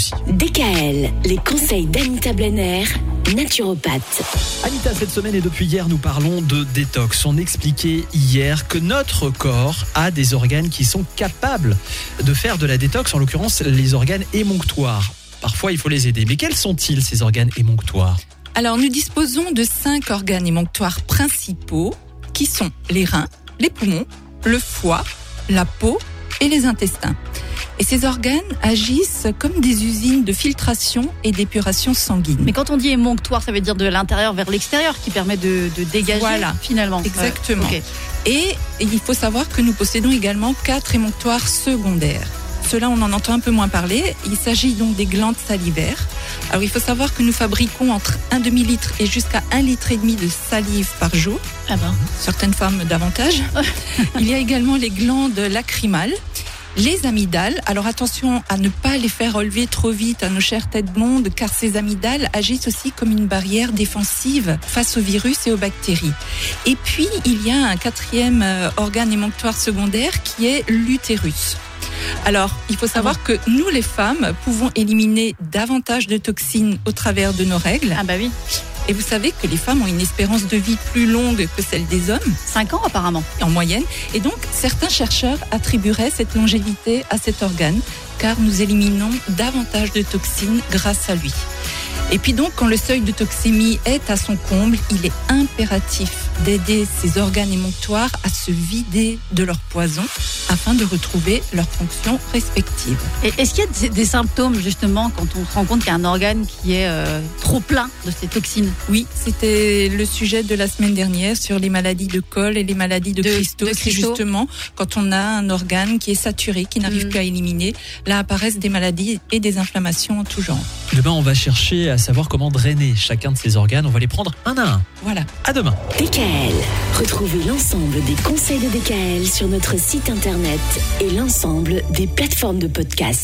aussi. DKL, les conseils d'Anita Blenner, naturopathe. Anita, cette semaine et depuis hier, nous parlons de détox. On expliquait hier que notre corps a des organes qui sont capables de faire de la détox, en l'occurrence les organes émonctoires. Parfois, il faut les aider. Mais quels sont-ils, ces organes émonctoires? Alors, nous disposons de cinq organes émonctoires principaux qui sont les reins, les poumons, le foie, la peau et les intestins. Et ces organes agissent comme des usines de filtration et d'épuration sanguine. Mais quand on dit émonctoire, ça veut dire de l'intérieur vers l'extérieur qui permet de, de dégager Voilà. finalement. Exactement. Et il faut savoir que nous possédons également quatre émonctoires secondaires. Cela, on en entend un peu moins parler. Il s'agit donc des glandes salivaires. Alors, il faut savoir que nous fabriquons entre un demi-litre et jusqu'à un litre et demi de salive par jour. Ah ben. Certaines femmes davantage. il y a également les glandes lacrymales. Les amygdales, alors attention à ne pas les faire relever trop vite à nos chères têtes blondes, car ces amygdales agissent aussi comme une barrière défensive face aux virus et aux bactéries. Et puis, il y a un quatrième euh, organe émonctoire secondaire qui est l'utérus. Alors, il faut savoir que nous, les femmes, pouvons éliminer davantage de toxines au travers de nos règles. Ah bah oui. Et vous savez que les femmes ont une espérance de vie plus longue que celle des hommes, 5 ans apparemment. en moyenne. Et donc, certains chercheurs attribueraient cette longévité à cet organe, car nous éliminons davantage de toxines grâce à lui. Et puis donc, quand le seuil de toxémie est à son comble, il est impératif d'aider ces organes émonctoires à se vider de leur poison afin de retrouver leurs fonctions respectives. Et est-ce qu'il y a des, des symptômes justement quand on se rend compte qu'il y a un organe qui est euh, trop plein de ces toxines? Oui, c'était le sujet de la semaine dernière sur les maladies de col et les maladies de, De- cristaux. de C'est cristaux. justement quand on a un organe qui est saturé, qui n'arrive Mm. plus à éliminer, là apparaissent des maladies et des inflammations en tout genre. Demain, on va chercher à savoir comment drainer chacun de ces organes. On va les prendre un à un. Voilà. À demain. DKL, retrouvez l'ensemble des conseils de DKL sur notre site internet et l'ensemble des plateformes de podcast.